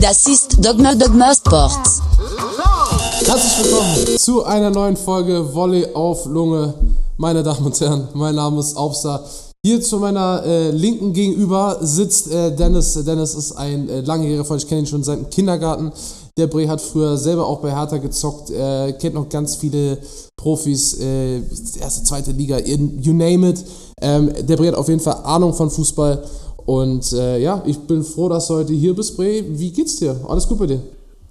Das ist Dogma Dogma Sports. Herzlich willkommen zu einer neuen Folge Volley auf Lunge. Meine Damen und Herren, mein Name ist Aufstar. Hier zu meiner äh, linken gegenüber sitzt äh, Dennis. Dennis ist ein äh, langjähriger Freund, ich kenne ihn schon seit dem Kindergarten. Der Bre hat früher selber auch bei Hertha gezockt, äh, kennt noch ganz viele Profis, äh, erste, zweite Liga, you name it. Ähm, der Bre hat auf jeden Fall Ahnung von Fußball. Und äh, ja, ich bin froh, dass du heute hier bist, Bre. Wie geht's dir? Alles gut bei dir?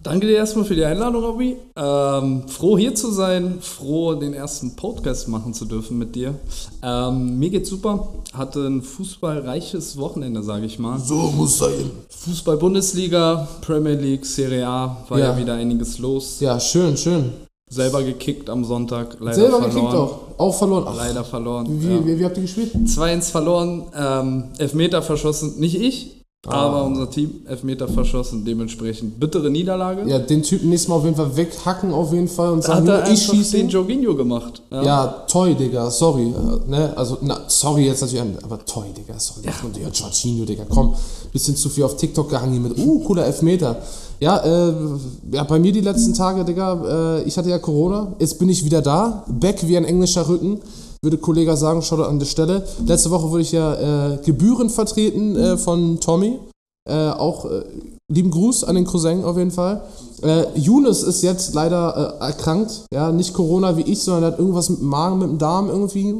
Danke dir erstmal für die Einladung, Robby. Ähm, froh hier zu sein, froh den ersten Podcast machen zu dürfen mit dir. Ähm, mir geht's super. Hatte ein fußballreiches Wochenende, sage ich mal. So muss sein. Fußball-Bundesliga, Premier League, Serie A, war ja. ja wieder einiges los. Ja, schön, schön. Selber gekickt am Sonntag, leider Selber verloren. gekickt auch, auch verloren. Ach, leider verloren. Wie, ja. wie, wie, habt ihr gespielt? 2-1 verloren, ähm, Elfmeter verschossen, nicht ich, aber unser Team Elfmeter verschossen, dementsprechend bittere Niederlage. Ja, den Typen nächstes Mal auf jeden Fall weghacken auf jeden Fall und sagen, Hat er ich schieße. den Jorginho gemacht. Ja, ja toll, Digga, sorry. Äh, ne? Also, na, sorry jetzt natürlich, aber toll, Digga, sorry. Ja. Und ja, Jorginho, Digga, komm. Bisschen zu viel auf TikTok gehangen mit, uh, cooler Elfmeter. Ja, äh, ja, bei mir die letzten Tage, Digga, äh, ich hatte ja Corona, jetzt bin ich wieder da, back wie ein englischer Rücken würde Kollege sagen, schaut an der Stelle. Letzte Woche wurde ich ja äh, Gebühren vertreten äh, von Tommy. Äh, auch äh, lieben Gruß an den Cousin auf jeden Fall. Äh, Younes ist jetzt leider äh, erkrankt. Ja, nicht Corona wie ich, sondern er hat irgendwas mit dem Magen, mit dem Darm irgendwie.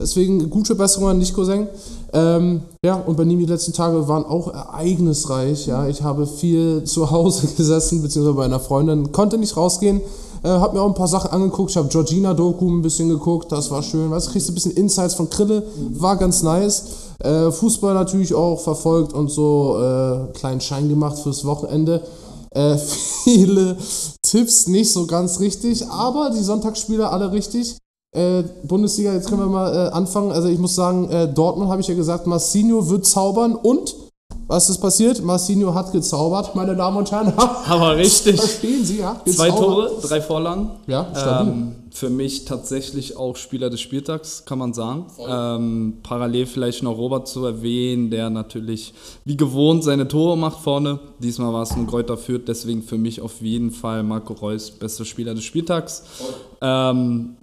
Deswegen gute Besserung an dich, Cousin. Ähm, ja, und bei ihm die letzten Tage waren auch ereignisreich. Ja, ich habe viel zu Hause gesessen, beziehungsweise bei einer Freundin, konnte nicht rausgehen. Äh, hab mir auch ein paar Sachen angeguckt. Ich habe Georgina-Doku ein bisschen geguckt. Das war schön. Weißt du, kriegst du ein bisschen Insights von Krille. War ganz nice. Äh, Fußball natürlich auch verfolgt und so äh, kleinen Schein gemacht fürs Wochenende. Äh, viele Tipps nicht so ganz richtig, aber die Sonntagsspiele alle richtig. Äh, Bundesliga, jetzt können wir mal äh, anfangen. Also ich muss sagen, äh, Dortmund habe ich ja gesagt, Marcinho wird zaubern und was ist passiert? Marcinho hat gezaubert, meine Damen und Herren. Aber richtig. Verstehen Sie, ja? Gezaubert. Zwei Tore, drei Vorlagen. Ja, stabil. Ähm, für mich tatsächlich auch Spieler des Spieltags, kann man sagen. Ähm, parallel vielleicht noch Robert zu erwähnen, der natürlich wie gewohnt seine Tore macht vorne. Diesmal war es ein Kräuter führt, deswegen für mich auf jeden Fall Marco Reus, bester Spieler des Spieltags. Ähm,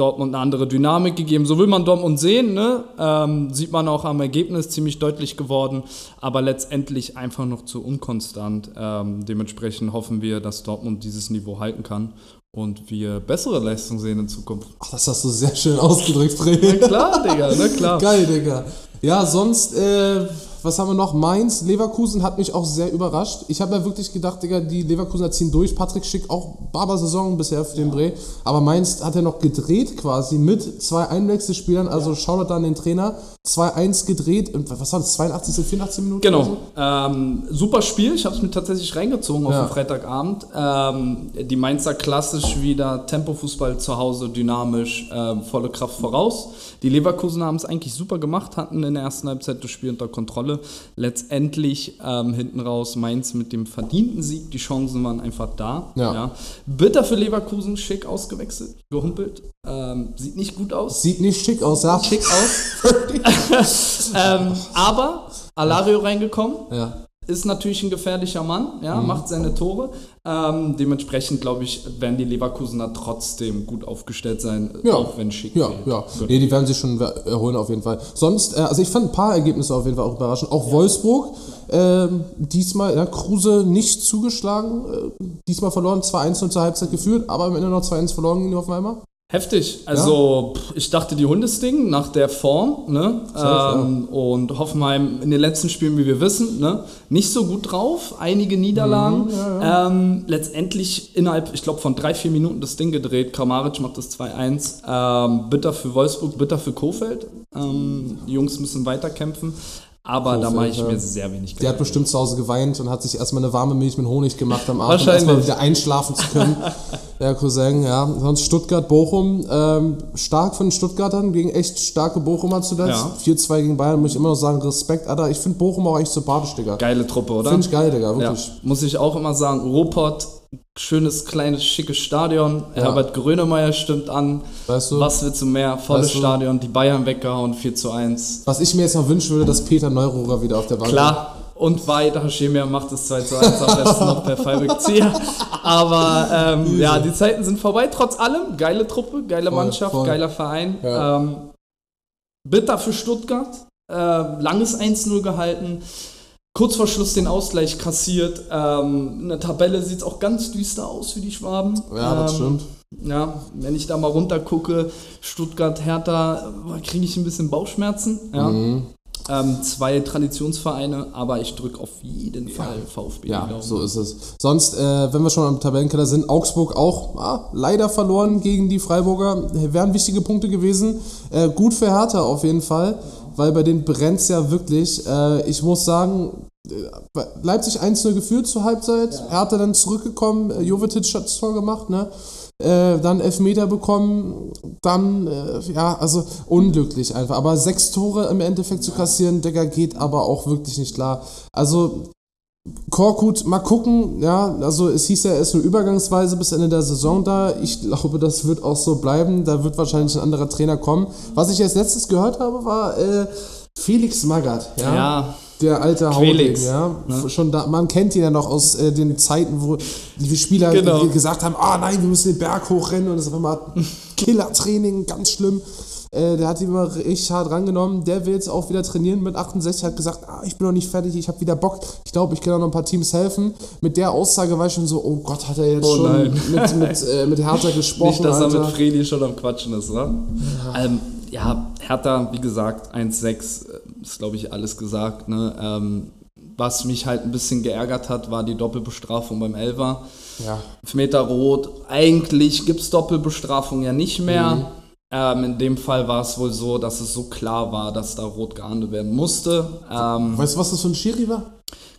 Dortmund eine andere Dynamik gegeben. So will man Dortmund sehen, ne? ähm, sieht man auch am Ergebnis ziemlich deutlich geworden, aber letztendlich einfach noch zu unkonstant. Ähm, dementsprechend hoffen wir, dass Dortmund dieses Niveau halten kann und wir bessere Leistungen sehen in Zukunft. Ach, das hast du sehr schön ausgedrückt, Fred. Na klar, Digga, na klar. Geil, Digga. Ja, sonst, äh, was haben wir noch? Mainz, Leverkusen hat mich auch sehr überrascht. Ich habe ja wirklich gedacht, Digga, die Leverkusener ziehen durch. Patrick Schick auch Barber-Saison bisher für den ja. Bre. Aber Mainz hat ja noch gedreht quasi mit zwei Einwechselspielern. Also ja. Shoutout da an den Trainer. 2-1 gedreht. Was war das? 82, 84 Minuten? Genau. So? Ähm, super Spiel. Ich habe es mir tatsächlich reingezogen auf ja. den Freitagabend. Ähm, die Mainzer klassisch wieder Tempofußball zu Hause, dynamisch, äh, volle Kraft voraus. Die Leverkusen haben es eigentlich super gemacht, hatten in der ersten Halbzeit das Spiel unter Kontrolle. Rolle. Letztendlich ähm, hinten raus Mainz mit dem verdienten Sieg. Die Chancen waren einfach da. Ja. ja. Bitter für Leverkusen, schick ausgewechselt, gehumpelt. Ähm, sieht nicht gut aus. Sieht nicht schick aus, ja. Schick aus. ähm, aber Alario reingekommen. Ja ist natürlich ein gefährlicher Mann, ja, mhm. macht seine Tore. Ähm, dementsprechend, glaube ich, werden die Leverkusener trotzdem gut aufgestellt sein, ja. auch wenn Schick Ja, fehlt. ja. Nee, die werden sich schon erholen auf jeden Fall. Sonst, äh, also ich fand ein paar Ergebnisse auf jeden Fall auch überraschend. Auch ja. Wolfsburg, äh, diesmal, ja, Kruse nicht zugeschlagen, äh, diesmal verloren, 2-1 zur Halbzeit geführt, aber am Ende noch 2-1 verloren auf einmal. Heftig. Also ja. ich dachte die Hundesting nach der Form, ne? Ähm, ja. Und Hoffenheim in den letzten Spielen, wie wir wissen, ne? nicht so gut drauf. Einige Niederlagen. Mhm, ja, ähm, letztendlich innerhalb, ich glaube, von drei, vier Minuten das Ding gedreht. Kramaric macht das 2-1. Ähm, bitter für Wolfsburg, bitter für Kofeld. Ähm, die Jungs müssen weiterkämpfen. Aber so da mache ich mir sehr wenig Der hat bestimmt zu Hause geweint und hat sich erstmal eine warme Milch mit Honig gemacht am Abend, um erstmal wieder einschlafen zu können. der Cousin, ja. Sonst Stuttgart, Bochum. Ähm, stark von den Stuttgartern gegen echt starke Bochumer zuletzt. Ja. 4-2 gegen Bayern, muss ich immer noch sagen, Respekt, Alter. Ich finde Bochum auch echt sympathisch, Digga. Geile Truppe, oder? Finde ich geil, Digga, wirklich. Ja. Muss ich auch immer sagen, Ruhrpott schönes, kleines, schickes Stadion. Ja. Herbert Grönemeyer stimmt an. Weißt du? Was willst du mehr? Volles weißt du? Stadion, die Bayern weggehauen, 4 zu 1. Was ich mir jetzt noch wünschen würde, dass Peter Neururer wieder auf der Bank Klar, Und weiter, Schemia macht es 2 zu 1 am besten noch per Fallrückzieher. Aber ähm, ja, die Zeiten sind vorbei. Trotz allem, geile Truppe, geile Voll, Mannschaft, voll. geiler Verein. Ja. Ähm, bitter für Stuttgart. Äh, langes 1-0 gehalten. Kurz vor Schluss den Ausgleich kassiert. Ähm, in der Tabelle sieht es auch ganz düster aus für die Schwaben. Ja, das ähm, stimmt. Ja, wenn ich da mal runter gucke, Stuttgart, Hertha, kriege ich ein bisschen Bauchschmerzen. Ja. Mhm. Ähm, zwei Traditionsvereine, aber ich drücke auf jeden Fall VfB. die Ja, so ist es. Sonst, äh, wenn wir schon am Tabellenkeller sind, Augsburg auch ah, leider verloren gegen die Freiburger. Wären wichtige Punkte gewesen. Äh, gut für Hertha auf jeden Fall, weil bei denen brennt ja wirklich. Äh, ich muss sagen, äh, Leipzig 1-0 geführt zur Halbzeit. Hertha dann zurückgekommen. Äh, Jovetic hat das Tor gemacht, ne? Äh, dann Elfmeter bekommen, dann, äh, ja, also unglücklich einfach. Aber sechs Tore im Endeffekt zu kassieren, Digga, geht aber auch wirklich nicht klar. Also Korkut, mal gucken, ja, also es hieß ja, er ist nur übergangsweise bis Ende der Saison da. Ich glaube, das wird auch so bleiben. Da wird wahrscheinlich ein anderer Trainer kommen. Was ich als letztes gehört habe, war äh, Felix Magath, ja. Ja, Der alte Hauding, ja. ne? Schon da, man kennt ihn ja noch aus äh, den Zeiten, wo die Spieler Genau. ge- gesagt haben, ah nein, wir müssen den Berg hochrennen und es ist immer Killertraining, ganz schlimm. Äh, der hat ihn immer richtig hart rangenommen. Der will jetzt auch wieder trainieren mit 68, hat gesagt, ah, ich bin noch nicht fertig, ich habe wieder Bock. Ich glaube, ich kann auch noch ein paar Teams helfen. Mit der Aussage war ich schon so, oh Gott, hat er jetzt Oh schon nein. mit, mit, äh, mit Hertha gesprochen. nicht, dass er Alter. mit Fredi schon am Quatschen ist, oder? Ja, ähm, ja Hertha, wie gesagt, 1-6 äh, ist, glaube ich, alles gesagt. Ne? Ähm, was mich halt ein bisschen geärgert hat, war die Doppelbestrafung beim Elfer. Ja. Meter rot. Eigentlich gibt es Doppelbestrafung ja nicht mehr. Mhm. Ähm, in dem Fall war es wohl so, dass es so klar war, dass da rot geahndet werden musste. Ähm, Weißt du, was das für ein Schiri war?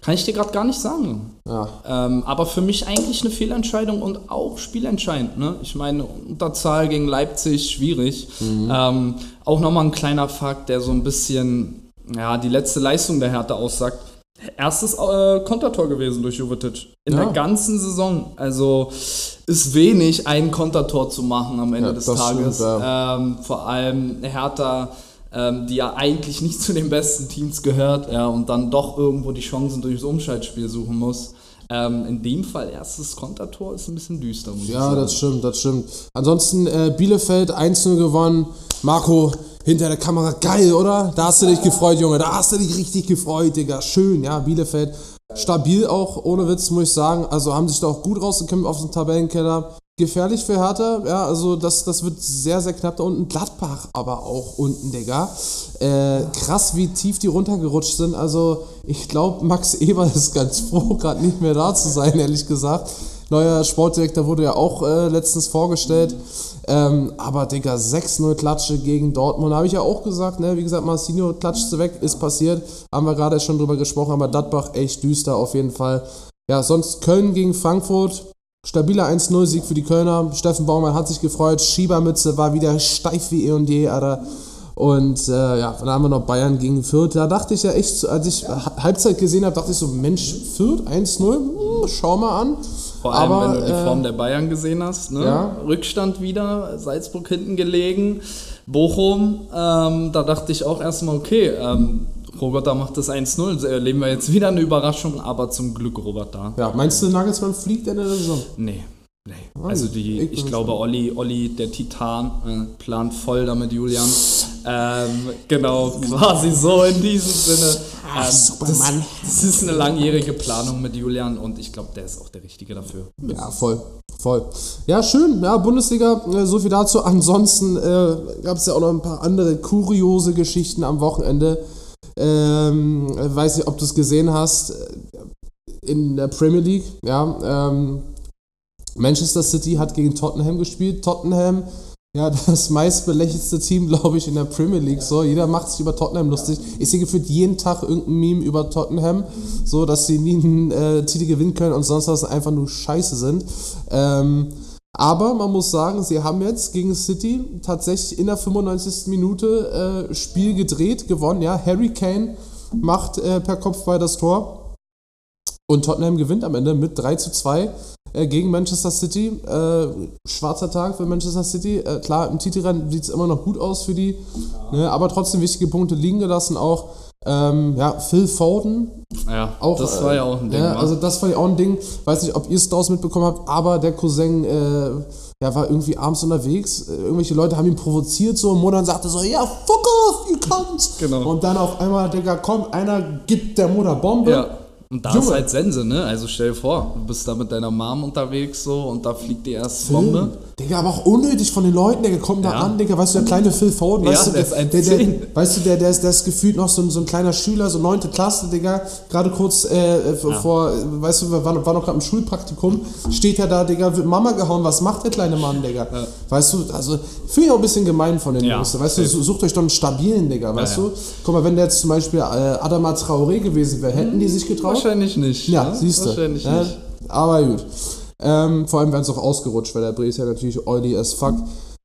kann ich dir gerade gar nicht sagen. Ja. Ähm, aber für mich eigentlich eine Fehlentscheidung und auch spielentscheidend. Ne? Ich meine, Unterzahl gegen Leipzig, schwierig. Ähm, auch nochmal ein kleiner Fakt, der so ein bisschen ja, die letzte Leistung der Hertha aussagt. Erstes äh, Kontertor gewesen durch Jovetic in Ja. der ganzen Saison. Also ist wenig, ein Kontertor zu machen am Ende Ja, des Tages. stimmt, ähm, vor allem Hertha, ähm, die ja eigentlich nicht zu den besten Teams gehört, ja, und dann doch irgendwo die Chancen durchs Umschaltspiel suchen muss. Ähm, in dem Fall erstes Kontertor ist ein bisschen düster. Muss ich Ja, das stimmt, das stimmt. Ansonsten äh, Bielefeld 1-0 gewonnen. Marco hinter der Kamera, geil, oder? Da hast du dich gefreut, Junge. Da hast du dich richtig gefreut, Digga. Schön, ja, Bielefeld. Stabil auch, ohne Witz, muss ich sagen. Also haben sich da auch gut rausgekämpft auf dem Tabellenkeller. Gefährlich für Hertha, ja, also das, das wird sehr, sehr knapp da unten. Gladbach aber auch unten, Digga. Äh, krass, wie tief die runtergerutscht sind. Also ich glaube, Max Eber ist ganz froh, gerade nicht mehr da zu sein, ehrlich gesagt. Neuer Sportdirektor wurde ja auch äh, letztens vorgestellt. Ähm, aber, Digga, 6-0 Klatsche gegen Dortmund. Habe ich ja auch gesagt, ne? Wie gesagt, Marcinho klatscht weg, ist passiert. Haben wir gerade schon drüber gesprochen, aber Gladbach echt düster auf jeden Fall. Ja, sonst Köln gegen Frankfurt. Stabiler 1-0-Sieg für die Kölner. Steffen Baumann hat sich gefreut. Schiebermütze war wieder steif wie eh und je, Alter. Und äh, ja, dann haben wir noch Bayern gegen Fürth. Da dachte ich ja echt, als ich Ha- Halbzeit gesehen habe, dachte ich so, Mensch, Fürth 1-0, hm, schau mal an. Vor allem, Aber, wenn du die äh, Form der Bayern gesehen hast. Ne? ja. Rückstand wieder, Salzburg hinten gelegen, Bochum. Ähm, da dachte ich auch erstmal, okay, ähm, Roboter macht das 1-0. Erleben wir jetzt wieder eine Überraschung, aber zum Glück Robert da. Ja, meinst du, Nagelsmann fliegt Ende der Saison? Nee. Nee. Also die, ich ich glaube, Olli, Olli, der Titan, äh, plant voll damit Julian. Ähm, genau, quasi so in diesem Sinne. Ah, Ähm. Das, das ist eine langjährige Planung mit Julian und ich glaube, der ist auch der Richtige dafür. Ja, voll. Voll. Ja, schön. Ja, Bundesliga, äh, so viel dazu. Ansonsten äh, gab es ja auch noch ein paar andere kuriose Geschichten am Wochenende. Ähm, äh, weiß nicht, ob du es gesehen hast. äh, In der Premier League, ja. Ähm, Manchester City hat gegen Tottenham gespielt. Tottenham, ja, das meistbelächelste Team, glaube ich, in der Premier League. So, jeder macht sich über Tottenham lustig. Ich sehe gefühlt jeden Tag irgendein Meme über Tottenham, so dass sie nie einen äh, Titel gewinnen können und sonst was einfach nur Scheiße sind. Ähm, aber man muss sagen, sie haben jetzt gegen City tatsächlich in der 95. Minute äh, Spiel gedreht, gewonnen. Ja, Harry Kane macht äh, per Kopfball das Tor. Und Tottenham gewinnt am Ende mit 3 zu 2 äh, gegen Manchester City. Äh, schwarzer Tag für Manchester City. Äh, klar, im Titelrennen sieht es immer noch gut aus für die. Ne, aber trotzdem wichtige Punkte liegen gelassen auch. Ähm, ja, Phil Foden, Ja, auch, das war ja auch ein Ding. Ja, wa? also das war ja auch ein Ding. Weiß nicht, ob ihr es daraus mitbekommen habt, aber der Cousin äh, ja, war irgendwie abends unterwegs. Äh, Irgendwelche Leute haben ihn provoziert so und Modern sagte so, ja, fuck off, you cunt. Genau. Und dann auf einmal, Digga, kommt einer, gibt der Mutter Bombe. Ja. Und da Junge. ist halt Sense, ne? Also stell dir vor, du bist da mit deiner Mom unterwegs so und da fliegt die erste Bombe. Digga, aber auch unnötig von den Leuten, der kommt da Ja. an, Digga, weißt du, der kleine Phil Foden, weißt Ja, du, der ist der, der, 1,10. weißt du, der, der, ist, der ist gefühlt noch so ein, so ein kleiner Schüler, so neunte Klasse, Digga, gerade kurz äh, vor, weißt du, wir waren, war noch gerade im Schulpraktikum, steht er da, Digga, wird Mama gehauen, was macht der kleine Mann, Digga? Weißt du, also, finde ich auch ein bisschen gemein von den Jungs, weißt du, sucht euch doch einen stabilen, Digga, weißt du? Guck mal, wenn der jetzt zum Beispiel äh, Adama Traoré gewesen wäre, hätten die sich getraut? Wahrscheinlich nicht. Ja, ne? siehst du. Wahrscheinlich Ja, nicht. aber gut. Ähm, vor allem wären es auch ausgerutscht, weil der Bre ist ja natürlich oily as fuck.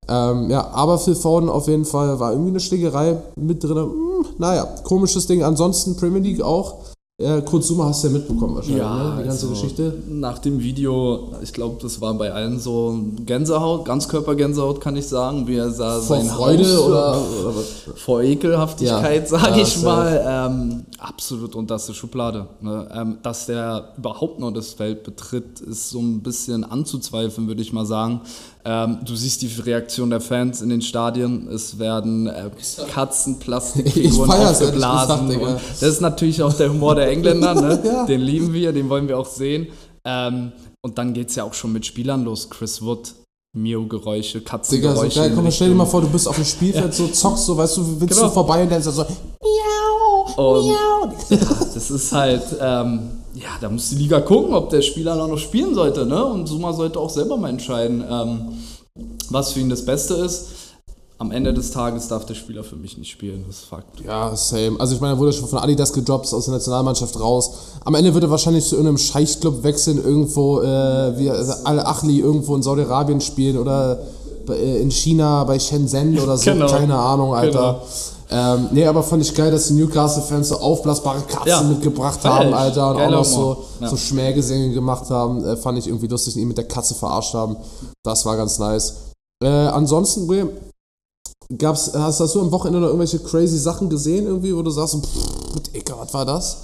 Ähm, ja, aber Phil Foden auf jeden Fall war irgendwie eine Schlägerei mit drin. Hm, naja, komisches Ding. Ansonsten Premier League auch. Äh, Kurt hast du ja mitbekommen wahrscheinlich, ne? die ganze also, Geschichte. Nach dem Video, ich glaube, das war bei allen so Gänsehaut, Ganzkörpergänsehaut, kann ich sagen, wie er sah Vor sein Freude Haus, oder, oder was? vor Ekelhaftigkeit, Ja. sage Ja, ich mal, ähm, absolut unterste Schublade. Ne? Ähm, dass der überhaupt noch das Feld betritt, ist so ein bisschen anzuzweifeln, würde ich mal sagen. Ähm, du siehst die Reaktion der Fans in den Stadien. Es werden äh, Katzenplastikfiguren aufgeblasen. gesagt, Digga. und das ist natürlich auch der Humor der Engländer. Ne? Ja. Den lieben wir, den wollen wir auch sehen. Ähm, und dann geht es ja auch schon mit Spielern los. Chris Wood, Mio-Geräusche, Digga, so Katzengeräusche. geil. in Komm, stell dir mal vor, du bist auf dem Spielfeld, so zockst, so, weißt du, willst Genau. du vorbei und dann ist er so, miau, Und- miau. Das ist halt, ähm, ja, da muss die Liga gucken, ob der Spieler noch spielen sollte, ne? Und Suma sollte auch selber mal entscheiden, ähm, was für ihn das Beste ist. Am Ende des Tages darf der Spieler für mich nicht spielen, das ist Fakt. Ja, same. Also ich meine, er wurde schon von Adidas gedroppt, aus der Nationalmannschaft raus. Am Ende wird er wahrscheinlich zu irgendeinem Scheichclub wechseln, irgendwo, äh, wie also Al-Achli irgendwo in Saudi-Arabien spielen oder äh, in China bei Shenzhen oder so, Genau. keine Ahnung, Alter. Ähm, nee, aber fand ich geil, dass die Newcastle-Fans so aufblasbare Katzen Ja. mitgebracht Geil. haben, Alter, und auch Geiler noch so. Ja. so Schmähgesänge gemacht haben. Äh, fand ich irgendwie lustig, und ihn mit der Katze verarscht haben. Das war ganz nice. Äh, ansonsten, Will, Gab's, hast, hast du am Wochenende noch irgendwelche crazy Sachen gesehen, irgendwie, wo du sagst, so, pff, Digga, was war das?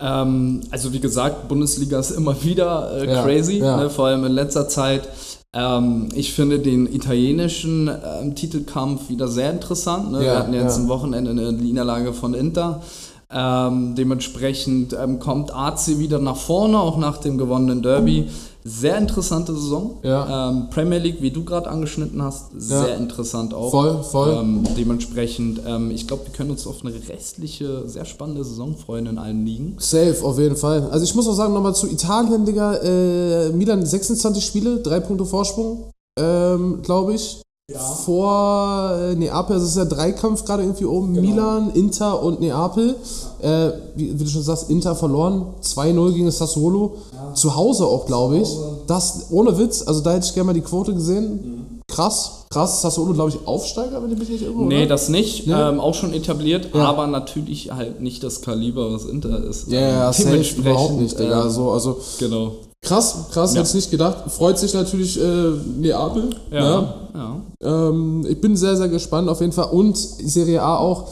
Ähm, also wie gesagt, Bundesliga ist immer wieder äh, Ja, crazy. Ne, vor allem in letzter Zeit. Ähm, ich finde den italienischen ähm, Titelkampf wieder sehr interessant. Ne? Ja, Wir hatten jetzt ja. am Wochenende eine Niederlage von Inter. Ähm, dementsprechend ähm, kommt AC wieder nach vorne, auch nach dem gewonnenen Derby. Sehr interessante Saison. Ja. Ähm, Premier League, wie du gerade angeschnitten hast, sehr Ja. interessant auch. Voll, voll. Ähm, dementsprechend, ähm, ich glaube, wir können uns auf eine restliche, sehr spannende Saison freuen in allen Ligen. Safe, auf jeden Fall. Also ich muss auch sagen, nochmal zu Italien, Digga, äh, Milan 26 Spiele, drei Punkte Vorsprung, ähm, glaube ich. Vor äh, Neapel, also es ist ja Dreikampf gerade irgendwie oben. Milan, Inter und Neapel. Äh, wie, wie du schon sagst, Inter verloren. 2-0 gegen Sassuolo. Zu Hause auch, glaube ich. Das, ohne Witz, also da hätte ich gerne mal die Quote gesehen. Krass, krass. Sassuolo, glaube ich, Aufsteiger, wenn ich mich nicht irre, Nee, oder? das nicht. Nee? Ähm, auch schon etabliert, Ja. aber natürlich halt nicht das Kaliber, was Inter ist. Ja, ja, safe, überhaupt nicht, Digga. ähm, Also, also Genau. krass, krass, Ja. hätte ich nicht gedacht. Freut sich natürlich äh, Neapel. Ja. Ja. ja. Ähm, ich bin sehr, sehr gespannt auf jeden Fall. Und Serie A auch,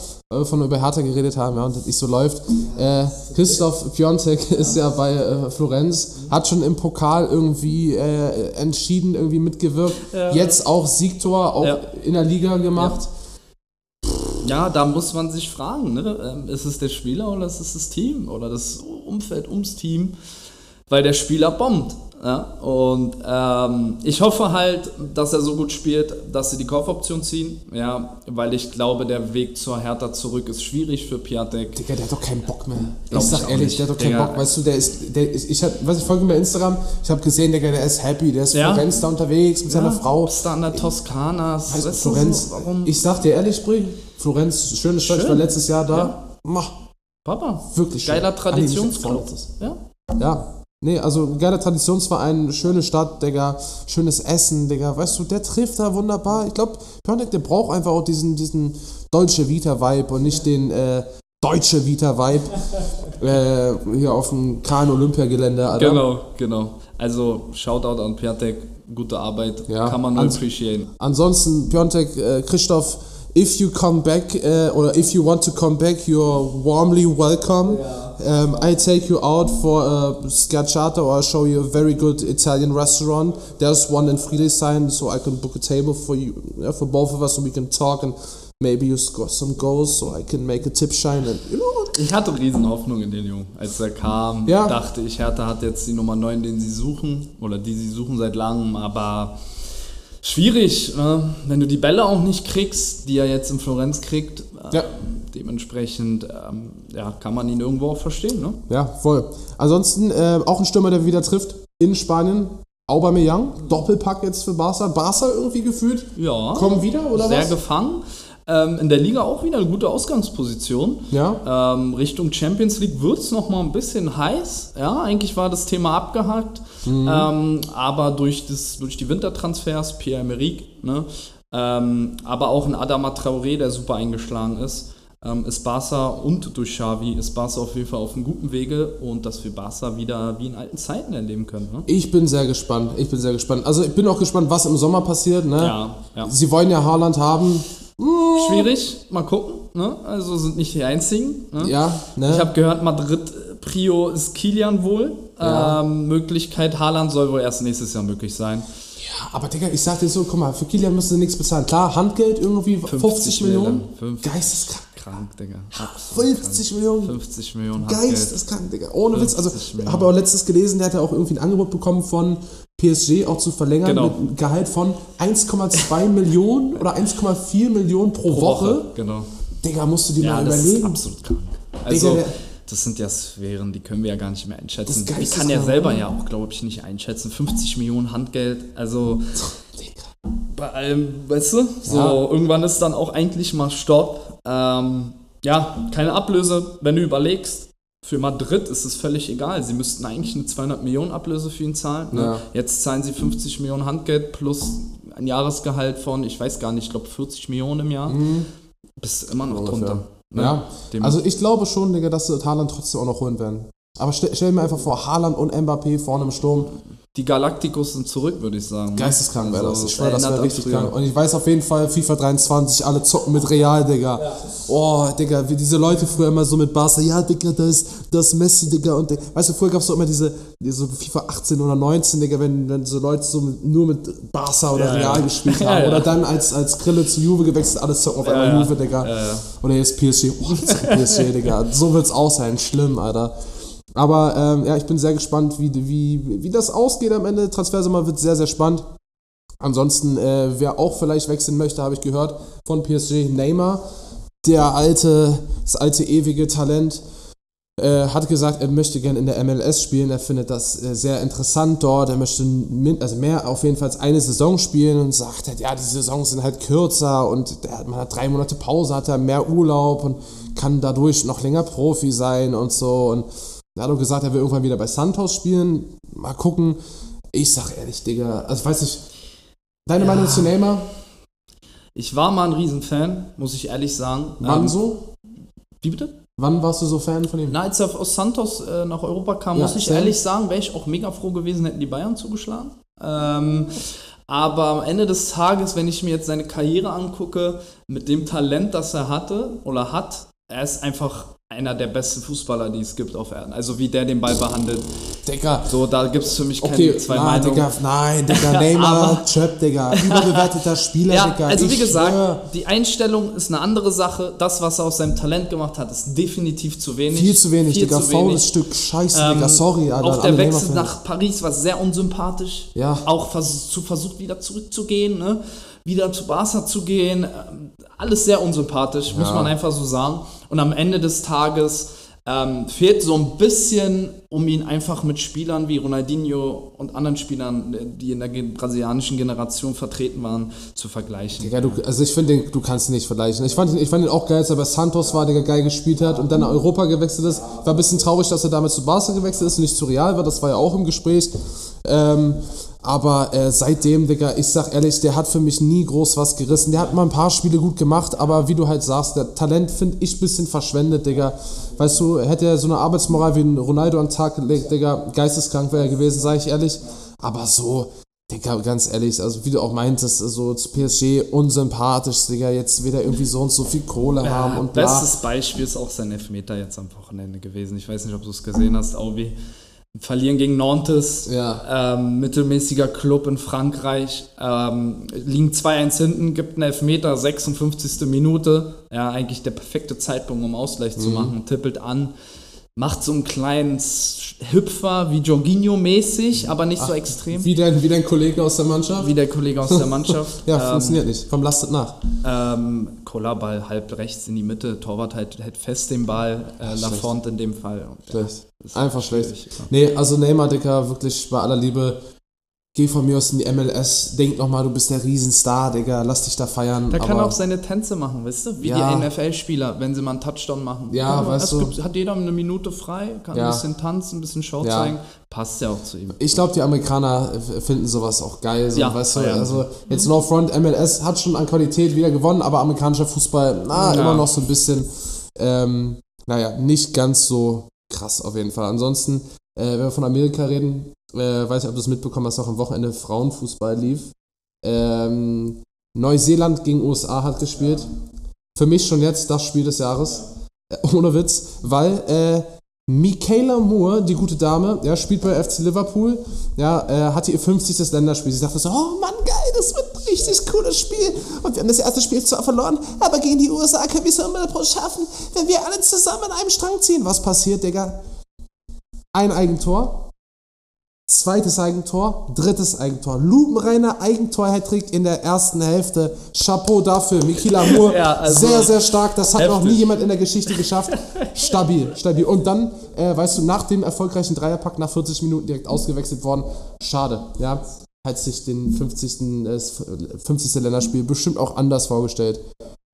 von über Hertha geredet haben, ja, und das nicht so läuft. Äh, Christoph Piontek ist ja bei äh, Florenz, hat schon im Pokal irgendwie äh, entschieden, irgendwie mitgewirkt. Ja. Jetzt auch Siegtor, auch Ja. in der Liga gemacht. Ja, da muss man sich fragen, ne? ähm, ist es der Spieler oder ist es das Team oder das Umfeld ums Team? Weil der Spieler bombt. Ja? Und ähm, ich hoffe halt, dass er so gut spielt, dass sie die Kaufoption ziehen. Ja, weil ich glaube, der Weg zur Hertha zurück ist schwierig für Piatek. Digga, der hat doch keinen Bock mehr. Glaub ich sag ich ehrlich, nicht. der hat doch keinen Digga. Bock. Weißt du, der ist, der ist ich hab, was ich folge bei Instagram, ich habe gesehen, Digga, der ist happy, der ist Ja. Florenz da unterwegs mit seiner Frau. Bist da an der Toskana? Weißt du Florenz, so, ich sag dir ehrlich, Brie, Florenz, schönes Stadt, ich war letztes Jahr da. Ja. Mach, Papa, wirklich schön. geiler Traditionsclub. Ja. Ja. Nee, also geiler Traditionsverein, schöne Stadt, Digga, schönes Essen, Digga. Weißt du, der trifft da wunderbar. Ich glaube, Piontek, der braucht einfach auch diesen, diesen deutsche Vita-Vibe und nicht den äh, deutsche Vita-Vibe äh, hier auf dem Kahn-Olympiagelände, Alter. Genau, genau. Also Shoutout an Piatek, gute Arbeit, Ja, kann man nur appreciaten. Ansonsten, Piontek, äh, Christoph if you come back uh, or if you want to come back, you're warmly welcome. Um, I take you out for a schiacciata or I show you a very good Italian restaurant. There's one in Friedrichshain, so I can book a table for you, yeah, for both of us, and we can talk and maybe you score some goals, so I can make a tip shine and you know. Ich hatte riesen Hoffnung in den Jungen. Als er kam, Ja. dachte ich, Hertha hat jetzt die Nummer 9, den sie suchen, oder die sie suchen seit langem, aber schwierig, ne? wenn du die Bälle auch nicht kriegst, die er jetzt in Florenz kriegt. Ja. Dementsprechend ähm, ja, kann man ihn irgendwo auch verstehen. Ne? Ja, voll. Ansonsten äh, auch ein Stürmer, der wieder trifft in Spanien. Aubameyang, Doppelpack jetzt für Barca. Barca irgendwie gefühlt. Ja, Kommen wieder oder sehr was? gefangen. Ähm, in der Liga auch wieder eine gute Ausgangsposition. Ja. Ähm, Richtung Champions League wird es noch mal ein bisschen heiß. Ja, eigentlich war das Thema abgehakt. Mhm. Ähm, aber durch, das, durch die Wintertransfers, Pierre-Emerick, ne, ähm, aber auch ein Adama Traoré, der super eingeschlagen ist, ähm, ist Barca und durch Xavi ist Barca auf jeden Fall auf einem guten Wege und dass wir Barca wieder wie in alten Zeiten erleben können. Ne? Ich bin sehr gespannt. Ich bin sehr gespannt. Also ich bin auch gespannt, was im Sommer passiert. Ne? Ja, ja. Sie wollen ja Haaland haben. Schwierig, mal gucken. Ne? Also sind nicht die einzigen. Ne? Ja, ne? Ich habe gehört, Madrid Prio ist Kilian wohl. Ja. Ähm, Möglichkeit Haaland soll wohl erst nächstes Jahr möglich sein. ja, aber Digga, ich sag dir so, guck mal, für Kilian müssen sie nichts bezahlen. Klar, Handgeld irgendwie 50, Millionen. Millionen. Fünf- Geisteskrank. Krank, Digga. Absolut 50 krank. Millionen. 50 Millionen Handgeld. Geisteskrank, Digga. Ohne Witz. Also, 50 Millionen. habe auch letztes gelesen, der hat ja auch irgendwie ein Angebot bekommen von PSG auch zu verlängern Genau. mit einem Gehalt von 1,2 Millionen oder 1,4 Millionen pro, Woche. Genau. Digga, musst du dir Ja, mal das ist überlegen. absolut krank. Also, der- das sind ja Sphären, die können wir ja gar nicht mehr einschätzen. Das Ich kann ja selber ja auch, glaube ich, nicht einschätzen. 50 Millionen Handgeld, also bei allem, weißt du, so Ja. irgendwann ist dann auch eigentlich mal Stopp. Ähm, ja, keine Ablöse, wenn du überlegst. Für Madrid ist es völlig egal. Sie müssten eigentlich eine 200 Millionen Ablöse für ihn zahlen. Ne? Ja. Jetzt zahlen sie 50 Millionen Handgeld plus ein Jahresgehalt von, ich weiß gar nicht, ich glaube 40 Millionen im Jahr. Bist immer noch Ungefähr. drunter. Ne? Ja, Dem- also ich glaube schon, Digga, dass sie Haaland trotzdem auch noch holen werden. Aber stell, stell mir einfach vor, Haaland und Mbappé vorne im Sturm. Die Galacticos sind zurück, würde ich sagen. Geisteskrank wäre Also, das. Ich schwöre, das wäre richtig früher. krank. Und ich weiß auf jeden Fall, FIFA 23, alle zocken mit Real, Digga. Oh, Digga, wie diese Leute früher immer so mit Barca, ja, Digga, da ist, das ist Messi, Digga. Und, weißt du, früher gab es so immer diese, diese FIFA 18 oder 19, Digga, wenn, wenn so Leute so mit, nur mit Barca oder Ja, Real ja. gespielt Ja, haben. ja. Oder dann als, als Grille zu Juve gewechselt, alles zocken auf einmal ja. Juve, Digga. Ja, ja. Oder jetzt PSG, oh, jetzt PSG, Digga. So wird's auch sein, schlimm, Alter. Aber ähm, ja, ich bin sehr gespannt, wie, wie, wie das ausgeht am Ende. Transfersommer wird sehr, sehr spannend. Ansonsten, äh, wer auch vielleicht wechseln möchte, habe ich gehört, von PSG, Neymar, der alte, das alte ewige Talent, äh, hat gesagt, er möchte gerne in der MLS spielen. Er findet das äh, sehr interessant dort. Er möchte min also mehr auf jeden Fall eine Saison spielen und sagt halt, ja, die Saisons sind halt kürzer und der, man hat drei Monate Pause, hat er mehr Urlaub und kann dadurch noch länger Profi sein und so. Und er hat auch gesagt, er will irgendwann wieder bei Santos spielen. Mal gucken. Ich sag ehrlich, Digga, also weiß ich. Deine Ja. Meinung zu Neymar? Ich war mal ein Riesenfan, muss ich ehrlich sagen. Wann Ähm, so? Wie bitte? Wann warst du so Fan von ihm? Na, als er aus Santos äh, nach Europa kam, Ja, muss ich ehrlich sagen, wäre ich auch mega froh gewesen, hätten die Bayern zugeschlagen. Ähm, aber am Ende des Tages, wenn ich mir jetzt seine Karriere angucke, mit dem Talent, das er hatte oder hat, er ist einfach einer der besten Fußballer, die es gibt auf Erden. Also wie der den Ball behandelt. Digga. So, da gibt es für mich keine Okay, zwei nein, Meinungen. Digga, nein, Digga, Neymar, Chöp, Digga, überbewerteter Spieler, Ja, Digga. also wie gesagt, schwör. die Einstellung ist eine andere Sache. Das, was er aus seinem Talent gemacht hat, ist definitiv zu wenig. viel zu wenig, Viel Digga, zu faules wenig. Stück Scheiße, Ähm, Digga, sorry, Alter. Auch der Wechsel nach Paris war sehr unsympathisch. Ja. Auch vers zu versucht, wieder zurückzugehen, ne? Wieder zu Barca zu gehen. ähm, Alles sehr unsympathisch, muss Ja. man einfach so sagen. Und am Ende des Tages ähm, fehlt so ein bisschen, um ihn einfach mit Spielern wie Ronaldinho und anderen Spielern, die in der brasilianischen Generation vertreten waren, zu vergleichen. Digga, du, also ich finde, den- du kannst ihn nicht vergleichen. Ich fand ihn, ich fand ihn auch geil, als er bei Santos war, Digga, geil gespielt hat und dann nach Europa gewechselt ist. War ein bisschen traurig, dass er damals zu Barca gewechselt ist und nicht zu Real war. Das war ja auch im Gespräch. Ähm, aber äh, seitdem, Digga, ich sag ehrlich, der hat für mich nie groß was gerissen. Der hat mal ein paar Spiele gut gemacht, aber wie du halt sagst, der Talent finde ich ein bisschen verschwendet, Digga. Weißt du, hätte er so eine Arbeitsmoral wie ein Ronaldo an den Tag gelegt, Digga, geisteskrank wäre er gewesen, sage ich ehrlich. Aber so, Digga, ganz ehrlich, also wie du auch meintest, so zu PSG unsympathisch, Digga, jetzt wieder irgendwie so und so viel Kohle haben und bla. Bestes Beispiel ist auch sein Elfmeter jetzt am Wochenende gewesen. Ich weiß nicht, ob du es gesehen hast, Aubi. Verlieren gegen Nantes, Ja. ähm, mittelmäßiger Club in Frankreich, ähm, liegen 2-1 hinten, gibt einen Elfmeter, 56. Minute. Ja, eigentlich der perfekte Zeitpunkt, um Ausgleich Mhm. zu machen. Tippelt an, macht so einen kleinen Hüpfer wie Jorginho-mäßig, aber nicht so extrem Wie dein, wie dein Kollege aus der Mannschaft? wie der Kollege aus der Mannschaft. ja, Ähm, funktioniert nicht. Komm, lasst es nach. ähm, Kollaball halb rechts in die Mitte, Torwart hält, hält fest den Ball, äh, Lafont in dem Fall. Und, ja, Schlecht. Einfach schwierig, schlecht. Nee, also Neymar, Digga, wirklich bei aller Liebe, geh von mir aus in die MLS, denk nochmal, du bist der Riesenstar, Digga, lass dich da feiern. Der kann auch seine Tänze machen, weißt du? Wie Ja. die NFL-Spieler, wenn sie mal einen Touchdown machen. Ja, mal, weißt es du. Gibt, hat jeder eine Minute frei, kann Ja. ein bisschen tanzen, ein bisschen Show Ja. zeigen. Passt ja auch zu ihm. Ich glaube, die Amerikaner finden sowas auch geil. So, Ja, weißt du, also jetzt No Front, MLS hat schon an Qualität wieder gewonnen, aber amerikanischer Fußball, na, Ja. immer noch so ein bisschen, ähm, naja, nicht ganz so krass auf jeden Fall. Ansonsten, äh, wenn wir von Amerika reden, äh, weiß nicht, ob du es mitbekommen hast, auch am Wochenende Frauenfußball lief. Ähm, Neuseeland gegen USA hat gespielt. Für mich schon jetzt das Spiel des Jahres. Äh, ohne Witz, weil äh, Michaela Moore, die gute Dame, ja, spielt bei FC Liverpool, ja, äh, hatte ihr 50. Länderspiel. Sie dachte so, oh Mann, geil, das wird ein richtig cooles Spiel. Und wir haben das erste Spiel zwar verloren, aber gegen die USA können wir es immer schaffen, wenn wir alle zusammen an einem Strang ziehen. Was passiert, Digga? Ein Eigentor, zweites Eigentor, drittes Eigentor. Lupenreiner Eigentor-Hattrick in der ersten Hälfte. Chapeau dafür, Michaela Moore. Ja, also sehr, sehr stark. Das hat noch heftig. nie jemand in der Geschichte geschafft. Stabil, stabil. Und dann, äh, weißt du, nach dem erfolgreichen Dreierpack nach 40 Minuten direkt ausgewechselt worden. Schade, ja. Hat sich den 50. Äh, 50. Länderspiel bestimmt auch anders vorgestellt.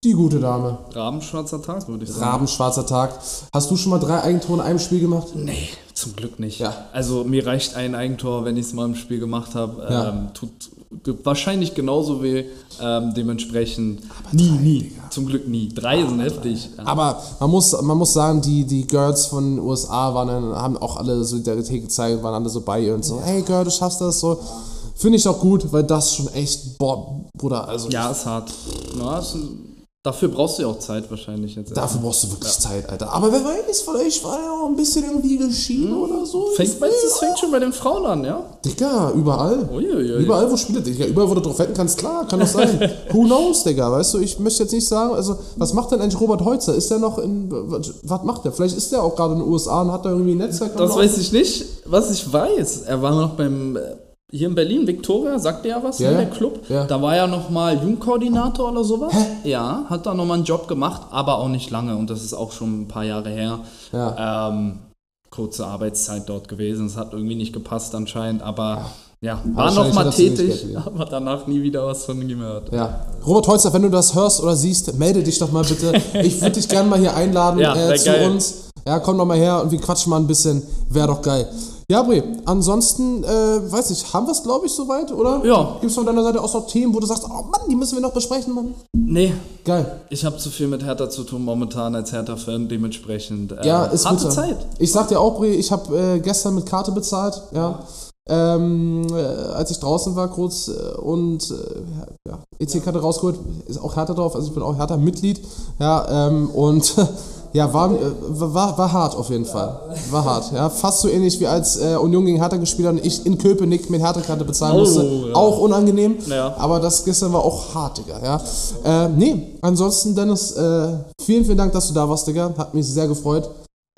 Die gute Dame. Rabenschwarzer Tag, würde ich sagen. Rabenschwarzer Tag. Hast du schon mal drei Eigentore in einem Spiel gemacht? Nee, zum Glück nicht. Ja. Also mir reicht ein Eigentor, wenn ich es mal im Spiel gemacht habe. Ja. Ähm, tut wahrscheinlich genauso weh. Ähm, dementsprechend nie, nie. Zum Glück nie. Drei sind heftig. Ja. Aber man muss, man muss sagen, die, die Girls von den USA waren dann, haben auch alle Solidarität gezeigt, waren alle so bei ihr und so, hey Girl, du schaffst das so. Finde ich auch gut, weil das schon echt, boah, Bruder, also Ja, ist hart. Ja, ist ein, dafür brauchst du ja auch Zeit wahrscheinlich jetzt. dafür brauchst du wirklich Zeit, Alter. Aber wer weiß, vielleicht war ja auch ein bisschen irgendwie geschieden oder so. Fängt, meinst du, es fängt schon bei den Frauen an, ja? Digga, überall. Uiuiui. Überall, wo Spiele, Digga, überall, wo du drauf wetten kannst, klar, kann das sein. Who knows, Digga, weißt du, ich möchte jetzt nicht sagen, also, was macht denn eigentlich Robert Heutzer? Ist der noch in, was, macht der? Vielleicht ist der auch gerade in den USA und hat da irgendwie ein Netzwerk. Das weiß ich nicht. Was ich weiß, er war noch beim äh, hier in Berlin, Victoria, sagt er ja was, Ja, ne, ja. der Club. Ja. Da war er nochmal Jugendkoordinator oder sowas. Ja, hat da nochmal einen Job gemacht, aber auch nicht lange und das ist auch schon ein paar Jahre her. Ja. Ähm, kurze Arbeitszeit dort gewesen. Es hat irgendwie nicht gepasst anscheinend, aber ja, war nochmal tätig, aber danach nie wieder was von ihm gehört. Ja. Robert Holzer, wenn du das hörst oder siehst, melde dich doch mal bitte. Ich würde dich gerne mal hier einladen Ja, äh, zu geil. uns. Ja, komm doch mal her und wir quatschen mal ein bisschen. Wäre doch geil. Ja, Bre, ansonsten, äh, weiß ich, haben wir es, glaube ich, soweit, oder? Ja. Gibt es von deiner Seite auch noch Themen, wo du sagst, oh Mann, die müssen wir noch besprechen, Mann? Nee, Geil. ich habe zu viel mit Hertha zu tun momentan als Hertha-Fan, dementsprechend. Äh, Ja, ist harte bitter. Zeit. Ich sag dir auch, Bre, ich habe äh, gestern mit Karte bezahlt, ja. Ähm, äh, als ich draußen war kurz äh, und äh, ja, EC-Karte rausgeholt, ist auch Hertha drauf, also ich bin auch Hertha-Mitglied, ja, ähm, und ja, war, äh, war, war hart auf jeden Fall, war hart, ja, fast so ähnlich wie als äh, Union gegen Hertha gespielt hat und ich in Köpenick mit Hertha-Karte bezahlen Oh, musste, ja. auch unangenehm, Ja. aber das gestern war auch hart, Digga, ja. Äh, nee, ansonsten, Dennis, äh, vielen, vielen Dank, dass du da warst, Digga, hat mich sehr gefreut.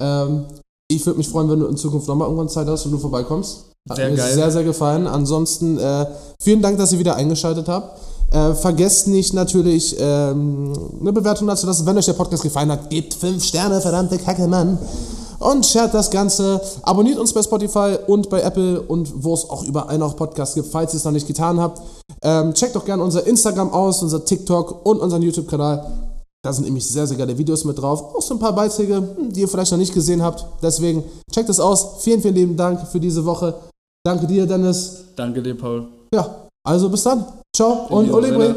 Ähm, ich würde mich freuen, wenn du in Zukunft nochmal irgendwann Zeit hast und du vorbeikommst. Hat Sehr mir geil. sehr, sehr gefallen. Ansonsten äh, vielen Dank, dass ihr wieder eingeschaltet habt. Äh, vergesst nicht natürlich ähm, eine Bewertung dazu lassen. Wenn euch der Podcast gefallen hat, gebt 5 Sterne, verdammte Kacke, Mann. Und shared das Ganze. Abonniert uns bei Spotify und bei Apple und wo es auch überall noch Podcasts gibt, falls ihr es noch nicht getan habt. Ähm, checkt doch gerne unser Instagram aus, unser TikTok und unseren YouTube-Kanal. Da sind nämlich sehr, sehr geile Videos mit drauf. Auch so ein paar Beiträge, die ihr vielleicht noch nicht gesehen habt. Deswegen checkt es aus. Vielen, vielen lieben Dank für diese Woche. Danke dir, Dennis. Danke dir, Paul. Ja, also bis dann. Ciao und Ole